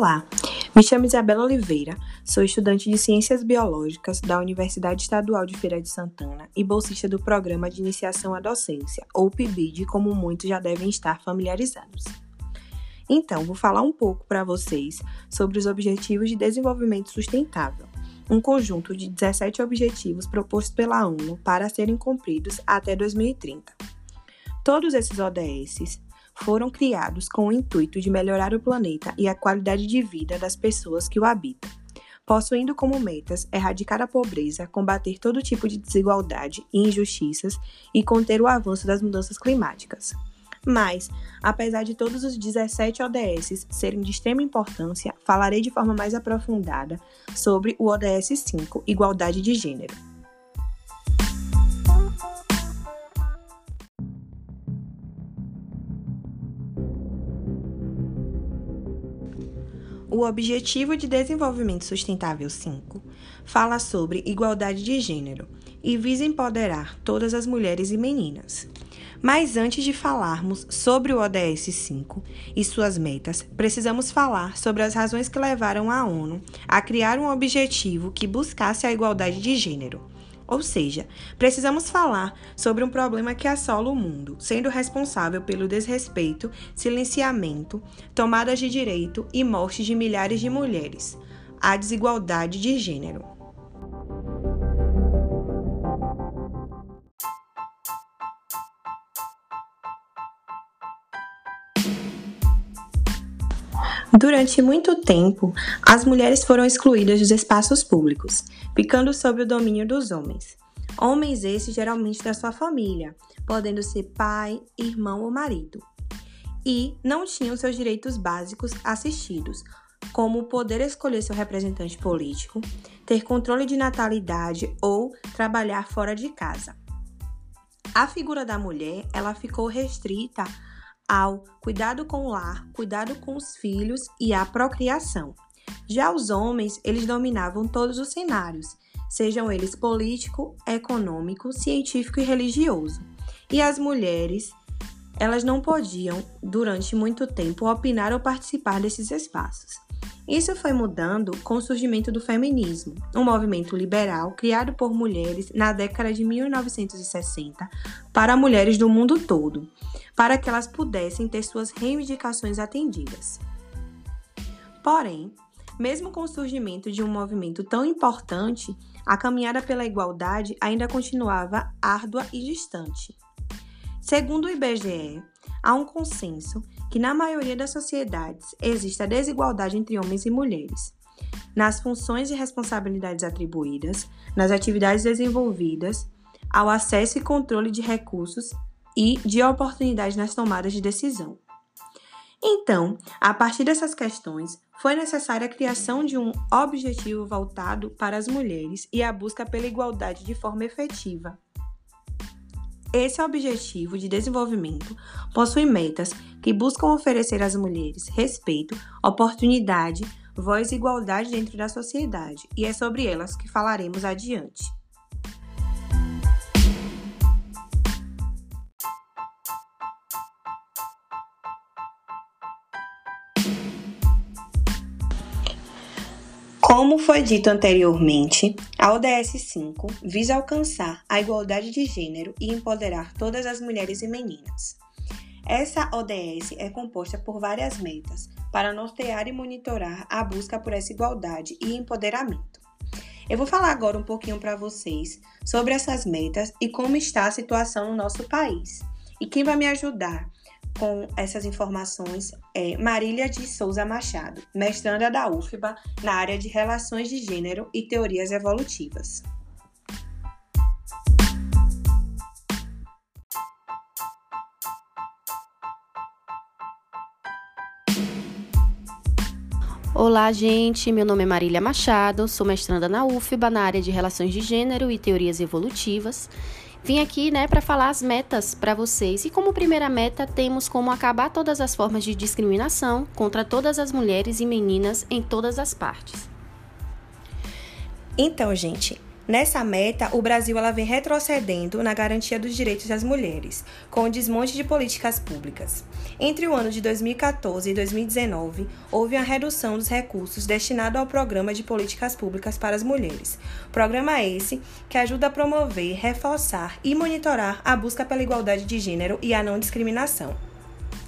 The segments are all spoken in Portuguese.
Olá, me chamo Isabela Oliveira, sou estudante de Ciências Biológicas da Universidade Estadual de Feira de Santana e bolsista do Programa de Iniciação à Docência, ou PIBID, como muitos já devem estar familiarizados. Então, vou falar um pouco para vocês sobre os Objetivos de Desenvolvimento Sustentável, um conjunto de 17 objetivos propostos pela ONU para serem cumpridos até 2030. Todos esses ODS foram criados com o intuito de melhorar o planeta e a qualidade de vida das pessoas que o habitam, possuindo como metas erradicar a pobreza, combater todo tipo de desigualdade e injustiças e conter o avanço das mudanças climáticas. Mas, apesar de todos os 17 ODS serem de extrema importância, falarei de forma mais aprofundada sobre o ODS 5, Igualdade de Gênero. O Objetivo de Desenvolvimento Sustentável 5 fala sobre igualdade de gênero e visa empoderar todas as mulheres e meninas. Mas antes de falarmos sobre o ODS 5 e suas metas, precisamos falar sobre as razões que levaram a ONU a criar um objetivo que buscasse a igualdade de gênero. Ou seja, precisamos falar sobre um problema que assola o mundo, sendo responsável pelo desrespeito, silenciamento, tomadas de direito e morte de milhares de mulheres a desigualdade de gênero. Durante muito tempo, as mulheres foram excluídas dos espaços públicos, ficando sob o domínio dos homens. Homens esses geralmente da sua família, podendo ser pai, irmão ou marido. E não tinham seus direitos básicos assistidos, como poder escolher seu representante político, ter controle de natalidade ou trabalhar fora de casa. A figura da mulher, ela ficou restrita ao cuidado com o lar, cuidado com os filhos e a procriação. Já os homens, eles dominavam todos os cenários, sejam eles político, econômico, científico e religioso. E as mulheres, elas não podiam, durante muito tempo, opinar ou participar desses espaços. Isso foi mudando com o surgimento do feminismo, um movimento liberal criado por mulheres na década de 1960 para mulheres do mundo todo, para que elas pudessem ter suas reivindicações atendidas. Porém, mesmo com o surgimento de um movimento tão importante, a caminhada pela igualdade ainda continuava árdua e distante. Segundo o IBGE, há um consenso que na maioria das sociedades existe a desigualdade entre homens e mulheres, nas funções e responsabilidades atribuídas, nas atividades desenvolvidas, ao acesso e controle de recursos e de oportunidades nas tomadas de decisão. Então, a partir dessas questões, foi necessária a criação de um objetivo voltado para as mulheres e a busca pela igualdade de forma efetiva. Esse objetivo de desenvolvimento possui metas que buscam oferecer às mulheres respeito, oportunidade, voz e igualdade dentro da sociedade, e é sobre elas que falaremos adiante. Como foi dito anteriormente, a ODS 5 visa alcançar a igualdade de gênero e empoderar todas as mulheres e meninas. Essa ODS é composta por várias metas para nortear e monitorar a busca por essa igualdade e empoderamento. Eu vou falar agora um pouquinho para vocês sobre essas metas e como está a situação no nosso país. E quem vai me ajudar com essas informações é Marília de Souza Machado, mestranda da UFBA na área de Relações de Gênero e Teorias Evolutivas. Olá, gente. Meu nome é Marília Machado, sou mestranda na UFBA na área de Relações de Gênero e Teorias Evolutivas Vim aqui, né, para falar as metas para vocês. E como primeira meta, temos como acabar todas as formas de discriminação contra todas as mulheres e meninas em todas as partes. Então, gente, Nessa meta, o Brasil ela vem retrocedendo na garantia dos direitos das mulheres, com o desmonte de políticas públicas. Entre o ano de 2014 e 2019, houve uma redução dos recursos destinados ao Programa de Políticas Públicas para as Mulheres. Programa esse que ajuda a promover, reforçar e monitorar a busca pela igualdade de gênero e a não discriminação.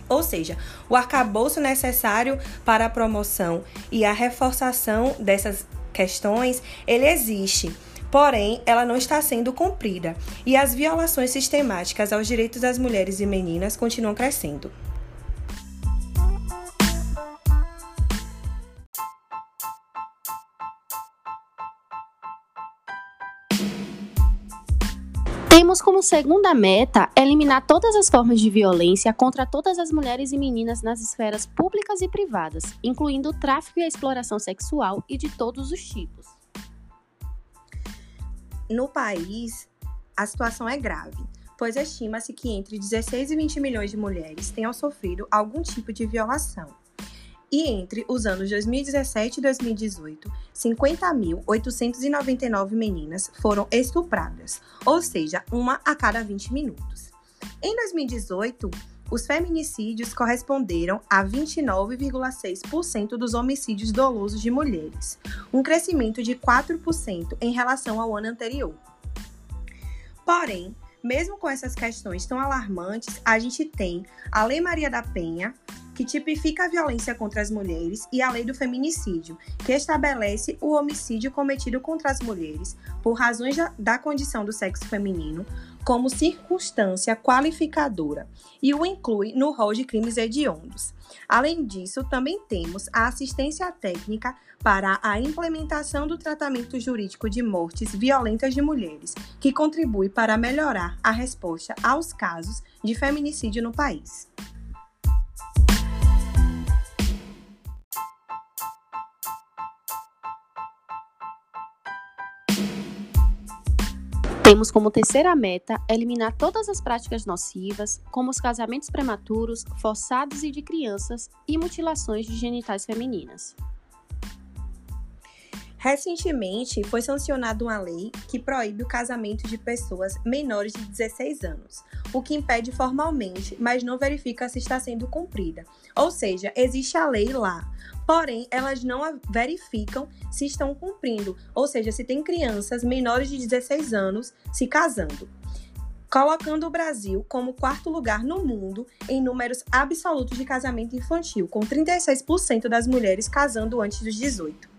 Ou seja, o arcabouço necessário para a promoção e a reforçação dessas questões, ele existe porém ela não está sendo cumprida e as violações sistemáticas aos direitos das mulheres e meninas continuam crescendo. Temos como segunda meta eliminar todas as formas de violência contra todas as mulheres e meninas nas esferas públicas e privadas, incluindo o tráfico e a exploração sexual e de todos os tipos no país, a situação é grave, pois estima-se que entre 16 e 20 milhões de mulheres tenham sofrido algum tipo de violação. E entre os anos 2017 e 2018, 50.899 meninas foram estupradas, ou seja, uma a cada 20 minutos. Em 2018, os feminicídios corresponderam a 29,6% dos homicídios dolosos de mulheres, um crescimento de 4% em relação ao ano anterior. Porém, mesmo com essas questões tão alarmantes, a gente tem a Lei Maria da Penha, que tipifica a violência contra as mulheres, e a Lei do Feminicídio, que estabelece o homicídio cometido contra as mulheres por razões da condição do sexo feminino como circunstância qualificadora e o inclui no rol de crimes hediondos. Além disso, também temos a assistência técnica para a implementação do tratamento jurídico de mortes violentas de mulheres, que contribui para melhorar a resposta aos casos de feminicídio no país. Temos como terceira meta eliminar todas as práticas nocivas, como os casamentos prematuros, forçados e de crianças e mutilações de genitais femininas. Recentemente, foi sancionada uma lei que proíbe o casamento de pessoas menores de 16 anos, o que impede formalmente, mas não verifica se está sendo cumprida. Ou seja, existe a lei lá, porém elas não verificam se estão cumprindo, ou seja, se tem crianças menores de 16 anos se casando colocando o Brasil como quarto lugar no mundo em números absolutos de casamento infantil, com 36% das mulheres casando antes dos 18.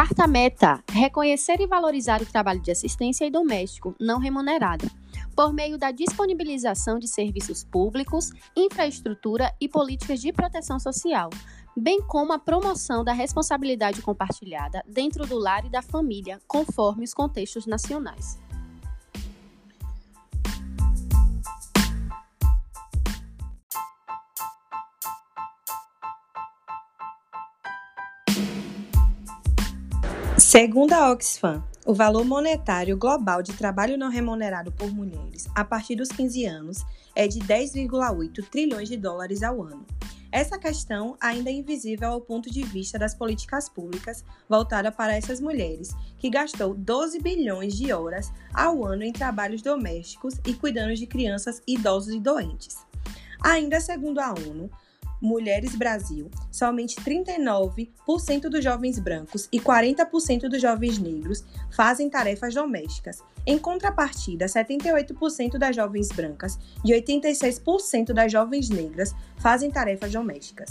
Quarta meta: reconhecer e valorizar o trabalho de assistência e doméstico não remunerado, por meio da disponibilização de serviços públicos, infraestrutura e políticas de proteção social, bem como a promoção da responsabilidade compartilhada dentro do lar e da família, conforme os contextos nacionais. Segundo a Oxfam, o valor monetário global de trabalho não remunerado por mulheres a partir dos 15 anos é de 10,8 trilhões de dólares ao ano. Essa questão ainda é invisível ao ponto de vista das políticas públicas voltada para essas mulheres, que gastou 12 bilhões de horas ao ano em trabalhos domésticos e cuidando de crianças, idosos e doentes. Ainda segundo a ONU, Mulheres Brasil, somente 39% dos jovens brancos e 40% dos jovens negros fazem tarefas domésticas. Em contrapartida, 78% das jovens brancas e 86% das jovens negras fazem tarefas domésticas.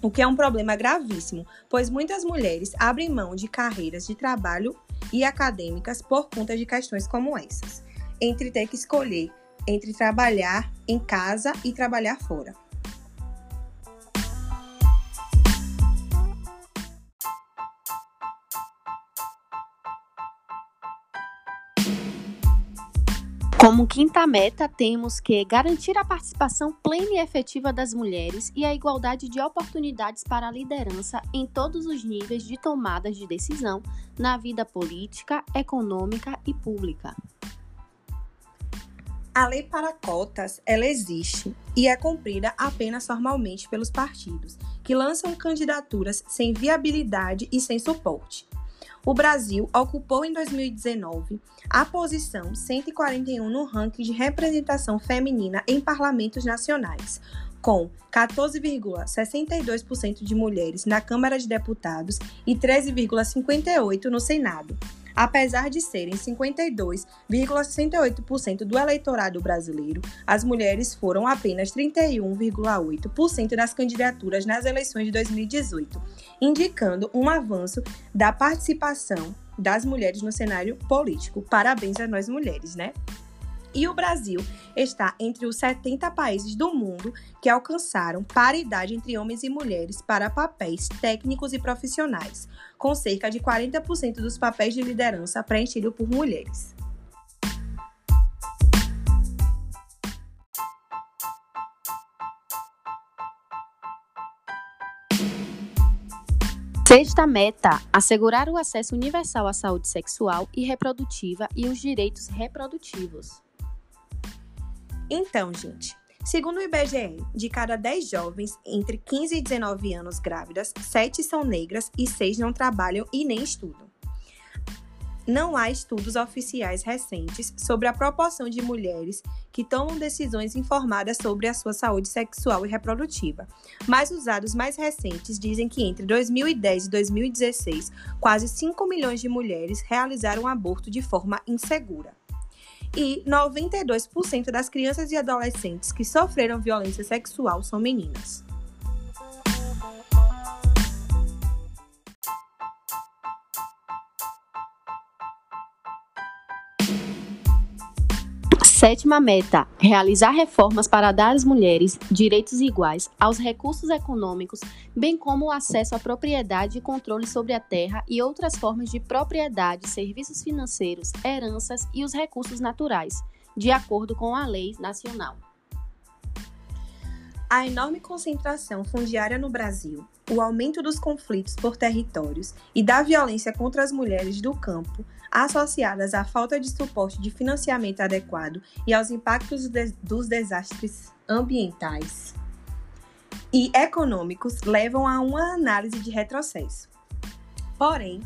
O que é um problema gravíssimo, pois muitas mulheres abrem mão de carreiras de trabalho e acadêmicas por conta de questões como essas, entre ter que escolher entre trabalhar em casa e trabalhar fora. Como quinta meta, temos que garantir a participação plena e efetiva das mulheres e a igualdade de oportunidades para a liderança em todos os níveis de tomadas de decisão na vida política, econômica e pública. A lei para cotas, ela existe e é cumprida apenas formalmente pelos partidos, que lançam candidaturas sem viabilidade e sem suporte. O Brasil ocupou em 2019 a posição 141 no ranking de representação feminina em parlamentos nacionais, com 14,62% de mulheres na Câmara de Deputados e 13,58% no Senado. Apesar de serem 52,68% do eleitorado brasileiro, as mulheres foram apenas 31,8% das candidaturas nas eleições de 2018, indicando um avanço da participação das mulheres no cenário político. Parabéns a nós mulheres, né? E o Brasil está entre os 70 países do mundo que alcançaram paridade entre homens e mulheres para papéis técnicos e profissionais, com cerca de 40% dos papéis de liderança preenchidos por mulheres. Sexta meta: assegurar o acesso universal à saúde sexual e reprodutiva e os direitos reprodutivos. Então, gente, segundo o IBGE, de cada 10 jovens entre 15 e 19 anos grávidas, 7 são negras e 6 não trabalham e nem estudam. Não há estudos oficiais recentes sobre a proporção de mulheres que tomam decisões informadas sobre a sua saúde sexual e reprodutiva, mas os dados mais recentes dizem que entre 2010 e 2016, quase 5 milhões de mulheres realizaram aborto de forma insegura e 92% das crianças e adolescentes que sofreram violência sexual são meninas. Sétima meta: realizar reformas para dar às mulheres direitos iguais aos recursos econômicos, bem como o acesso à propriedade e controle sobre a terra e outras formas de propriedade, serviços financeiros, heranças e os recursos naturais, de acordo com a lei nacional. A enorme concentração fundiária no Brasil, o aumento dos conflitos por territórios e da violência contra as mulheres do campo associadas à falta de suporte de financiamento adequado e aos impactos de, dos desastres ambientais e econômicos, levam a uma análise de retrocesso. Porém,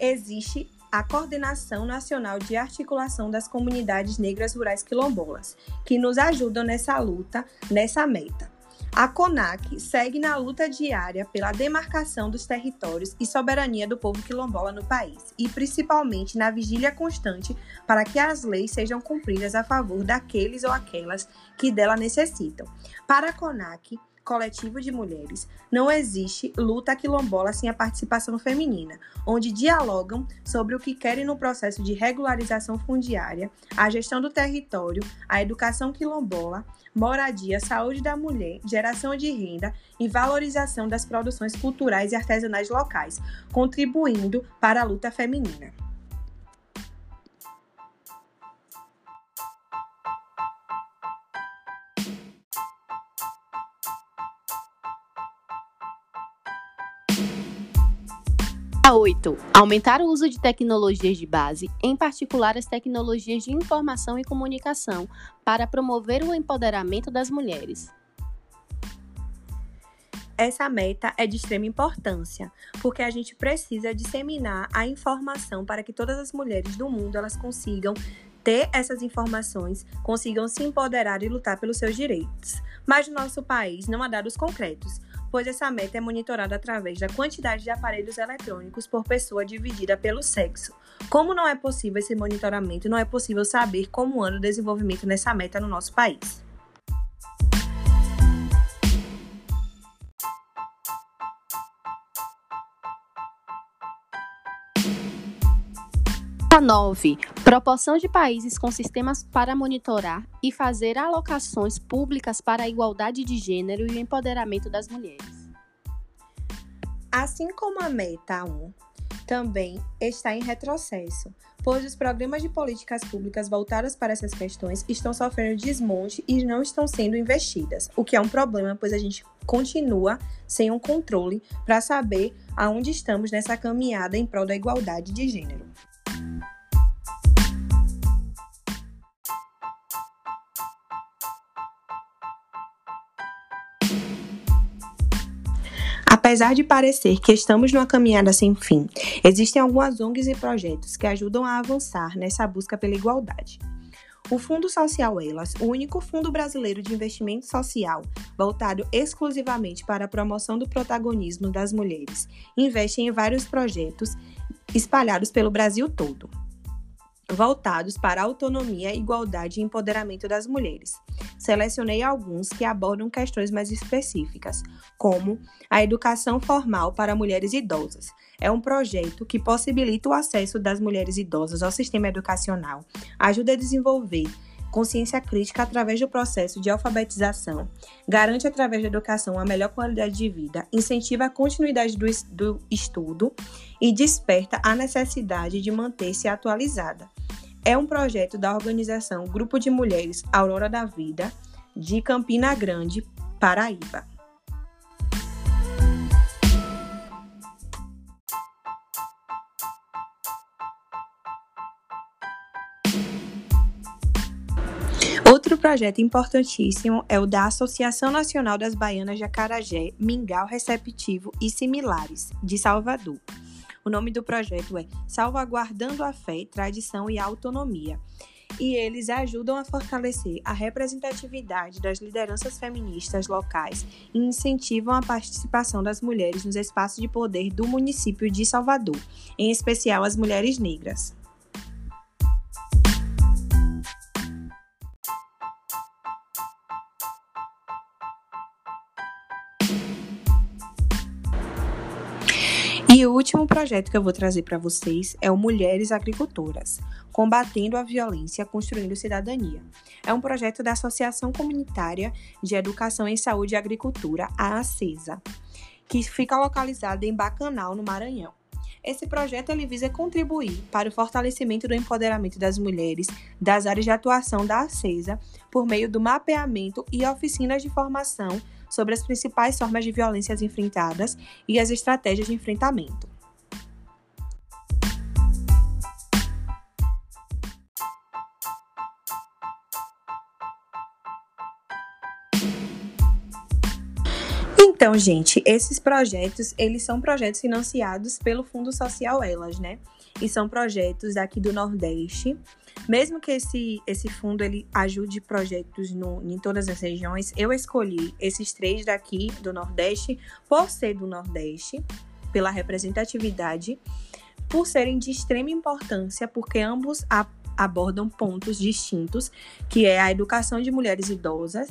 existe a Coordenação Nacional de Articulação das Comunidades Negras Rurais Quilombolas, que nos ajudam nessa luta, nessa meta. A CONAC segue na luta diária pela demarcação dos territórios e soberania do povo quilombola no país, e principalmente na vigília constante para que as leis sejam cumpridas a favor daqueles ou aquelas que dela necessitam. Para a CONAC, coletivo de mulheres, não existe luta quilombola sem a participação feminina, onde dialogam sobre o que querem no processo de regularização fundiária, a gestão do território, a educação quilombola, moradia, saúde da mulher, geração de renda e valorização das produções culturais e artesanais locais, contribuindo para a luta feminina. A 8. Aumentar o uso de tecnologias de base, em particular as tecnologias de informação e comunicação, para promover o empoderamento das mulheres. Essa meta é de extrema importância, porque a gente precisa disseminar a informação para que todas as mulheres do mundo elas consigam ter essas informações, consigam se empoderar e lutar pelos seus direitos. Mas no nosso país não há dados concretos, pois essa meta é monitorada através da quantidade de aparelhos eletrônicos por pessoa dividida pelo sexo. Como não é possível esse monitoramento, não é possível saber como anda o desenvolvimento nessa meta no nosso país. A 9. Proporção de países com sistemas para monitorar e fazer alocações públicas para a igualdade de gênero e o empoderamento das mulheres. Assim como a Meta 1 também está em retrocesso, pois os programas de políticas públicas voltados para essas questões estão sofrendo desmonte e não estão sendo investidas, o que é um problema, pois a gente continua sem um controle para saber aonde estamos nessa caminhada em prol da igualdade de gênero. Apesar de parecer que estamos numa caminhada sem fim, existem algumas ONGs e projetos que ajudam a avançar nessa busca pela igualdade. O Fundo Social Elas, o único fundo brasileiro de investimento social voltado exclusivamente para a promoção do protagonismo das mulheres, investe em vários projetos espalhados pelo Brasil todo voltados para a autonomia, igualdade e empoderamento das mulheres. Selecionei alguns que abordam questões mais específicas, como a educação formal para mulheres idosas. É um projeto que possibilita o acesso das mulheres idosas ao sistema educacional, ajuda a desenvolver consciência crítica através do processo de alfabetização, garante através da educação a melhor qualidade de vida, incentiva a continuidade do, do estudo e desperta a necessidade de manter-se atualizada. É um projeto da organização Grupo de Mulheres Aurora da Vida, de Campina Grande, Paraíba. Outro projeto importantíssimo é o da Associação Nacional das Baianas de Acarajé, Mingau Receptivo e Similares, de Salvador. O nome do projeto é Salvaguardando a Fé, Tradição e Autonomia. E eles ajudam a fortalecer a representatividade das lideranças feministas locais e incentivam a participação das mulheres nos espaços de poder do município de Salvador, em especial as mulheres negras. Último projeto que eu vou trazer para vocês é o Mulheres Agricultoras, combatendo a violência, construindo cidadania. É um projeto da Associação Comunitária de Educação em Saúde e Agricultura, a ACESA, que fica localizada em Bacanal, no Maranhão. Esse projeto ele visa contribuir para o fortalecimento do empoderamento das mulheres das áreas de atuação da ACESA por meio do mapeamento e oficinas de formação sobre as principais formas de violências enfrentadas e as estratégias de enfrentamento. Então, gente, esses projetos, eles são projetos financiados pelo Fundo Social Elas, né? E são projetos aqui do Nordeste mesmo que esse, esse fundo ele ajude projetos no, em todas as regiões, eu escolhi esses três daqui do Nordeste por ser do Nordeste, pela representatividade, por serem de extrema importância, porque ambos abordam pontos distintos, que é a educação de mulheres idosas,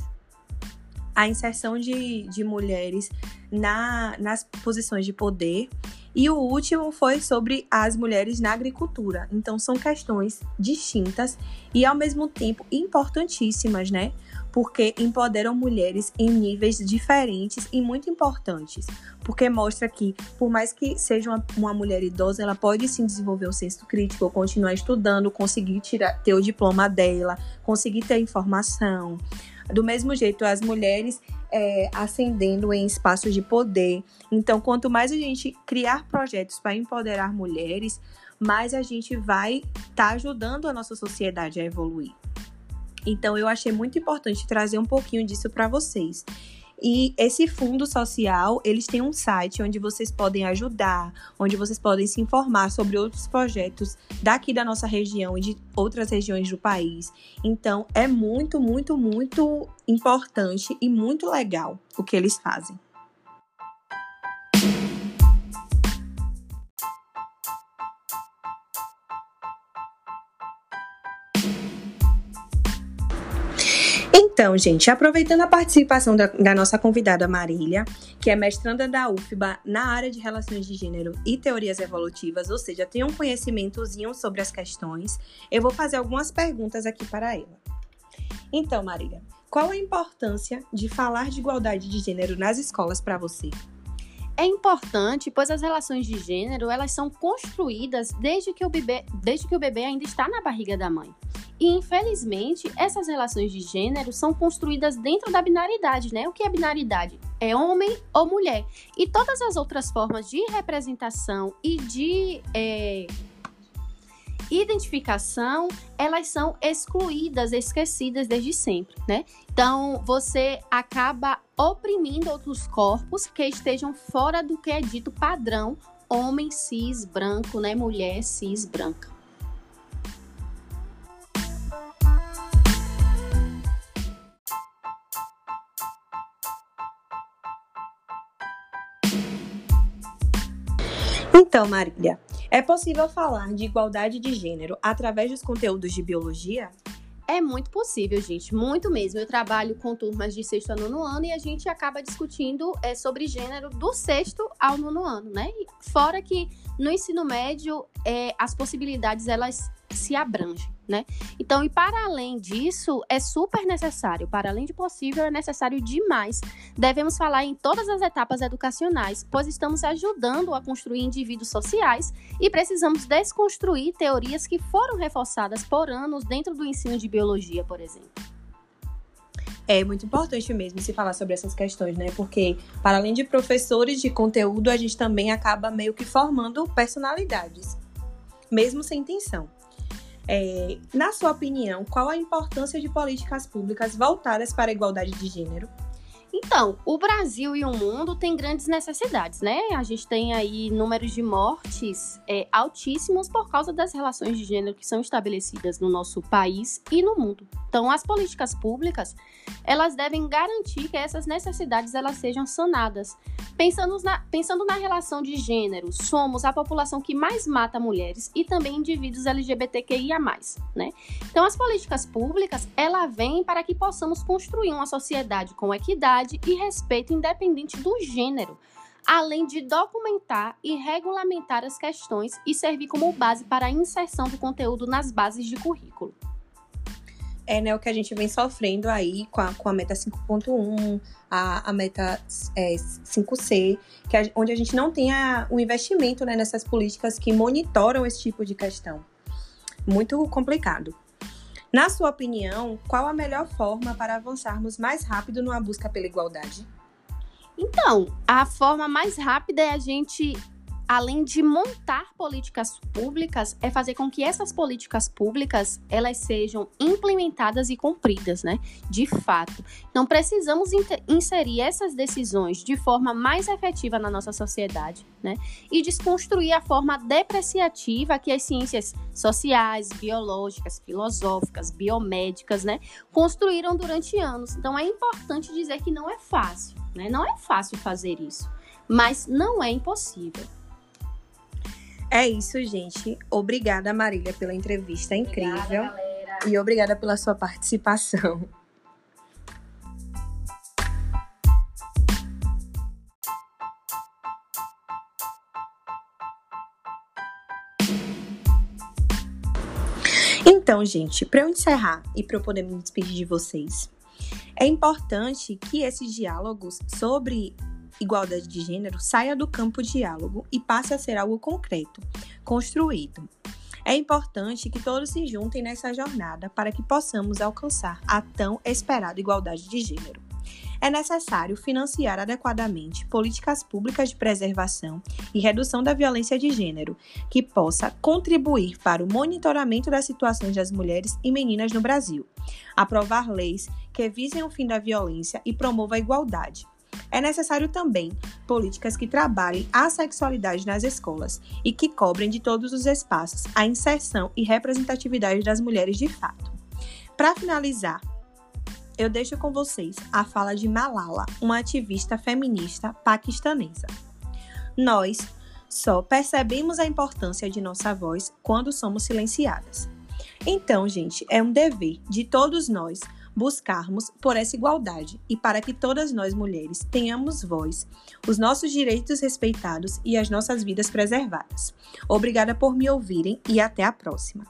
a inserção de, de mulheres na, nas posições de poder e o último foi sobre as mulheres na agricultura. Então são questões distintas e ao mesmo tempo importantíssimas, né? Porque empoderam mulheres em níveis diferentes e muito importantes. Porque mostra que, por mais que seja uma, uma mulher idosa, ela pode sim desenvolver o senso crítico, continuar estudando, conseguir tirar, ter o diploma dela, conseguir ter informação. Do mesmo jeito, as mulheres é, ascendendo em espaços de poder. Então, quanto mais a gente criar projetos para empoderar mulheres, mais a gente vai estar tá ajudando a nossa sociedade a evoluir. Então, eu achei muito importante trazer um pouquinho disso para vocês. E esse fundo social, eles têm um site onde vocês podem ajudar, onde vocês podem se informar sobre outros projetos daqui da nossa região e de outras regiões do país. Então, é muito, muito, muito importante e muito legal o que eles fazem. Então, gente, aproveitando a participação da, da, nossa convidada Marília, que é mestranda da UFBA na área de relações de gênero e teorias evolutivas, ou seja, tem um conhecimentozinho sobre as questões, eu vou fazer algumas perguntas aqui para ela. Então, Marília, qual a importância de falar de igualdade de gênero nas escolas para você? É importante, pois as relações de gênero elas são construídas desde que o bebê, desde que o bebê ainda está na barriga da mãe. E infelizmente, essas relações de gênero são construídas dentro da binaridade, né? O que é binaridade? É homem ou mulher. E todas as outras formas de representação e de é, identificação, elas são excluídas, esquecidas desde sempre, né? Então, você acaba oprimindo outros corpos que estejam fora do que é dito padrão homem cis branco, né? Mulher cis branca. Então, Marília, é possível falar de igualdade de gênero através dos conteúdos de biologia? É muito possível, gente, muito mesmo. Eu trabalho com turmas de sexto a nono ano e a gente acaba discutindo é, sobre gênero do sexto ao nono ano, né? Fora que no ensino médio é, as possibilidades elas se abrangem né? Então, e para além disso, é super necessário, para além de possível, é necessário demais. Devemos falar em todas as etapas educacionais, pois estamos ajudando a construir indivíduos sociais e precisamos desconstruir teorias que foram reforçadas por anos dentro do ensino de biologia, por exemplo. É muito importante mesmo se falar sobre essas questões, né? Porque, para além de professores de conteúdo, a gente também acaba meio que formando personalidades, mesmo sem intenção. É, na sua opinião, qual a importância de políticas públicas voltadas para a igualdade de gênero? Então, o Brasil e o mundo têm grandes necessidades, né? A gente tem aí números de mortes é, altíssimos por causa das relações de gênero que são estabelecidas no nosso país e no mundo. Então, as políticas públicas, elas devem garantir que essas necessidades elas sejam sanadas. Pensando na, pensando na relação de gênero, somos a população que mais mata mulheres e também indivíduos LGBTQIA+, né? Então, as políticas públicas, ela vem para que possamos construir uma sociedade com equidade igualdade e respeito independente do gênero, além de documentar e regulamentar as questões e servir como base para a inserção do conteúdo nas bases de currículo. É né, o que a gente vem sofrendo aí com a, com a meta 5.1, a, a meta é, 5C, que a, onde a gente não tem o um investimento né, nessas políticas que monitoram esse tipo de questão. Muito complicado. Na sua opinião, qual a melhor forma para avançarmos mais rápido numa busca pela igualdade? Então, a forma mais rápida é a gente além de montar políticas públicas, é fazer com que essas políticas públicas elas sejam implementadas e cumpridas, né? De fato. Então precisamos inserir essas decisões de forma mais efetiva na nossa sociedade, né? E desconstruir a forma depreciativa que as ciências sociais, biológicas, filosóficas, biomédicas, né, construíram durante anos. Então é importante dizer que não é fácil, né? Não é fácil fazer isso, mas não é impossível. É isso, gente. Obrigada, Marília, pela entrevista incrível. Obrigada, e obrigada pela sua participação. Então, gente, para eu encerrar e para eu poder me despedir de vocês, é importante que esses diálogos sobre igualdade de gênero saia do campo diálogo e passe a ser algo concreto, construído. É importante que todos se juntem nessa jornada para que possamos alcançar a tão esperada igualdade de gênero. É necessário financiar adequadamente políticas públicas de preservação e redução da violência de gênero, que possa contribuir para o monitoramento das situações das mulheres e meninas no Brasil. Aprovar leis que visem o fim da violência e promovam a igualdade, é necessário também políticas que trabalhem a sexualidade nas escolas e que cobrem de todos os espaços a inserção e representatividade das mulheres de fato. Para finalizar, eu deixo com vocês a fala de Malala, uma ativista feminista paquistanesa. Nós só percebemos a importância de nossa voz quando somos silenciadas. Então, gente, é um dever de todos nós buscarmos por essa igualdade e para que todas nós mulheres tenhamos voz, os nossos direitos respeitados e as nossas vidas preservadas. Obrigada por me ouvirem e até a próxima.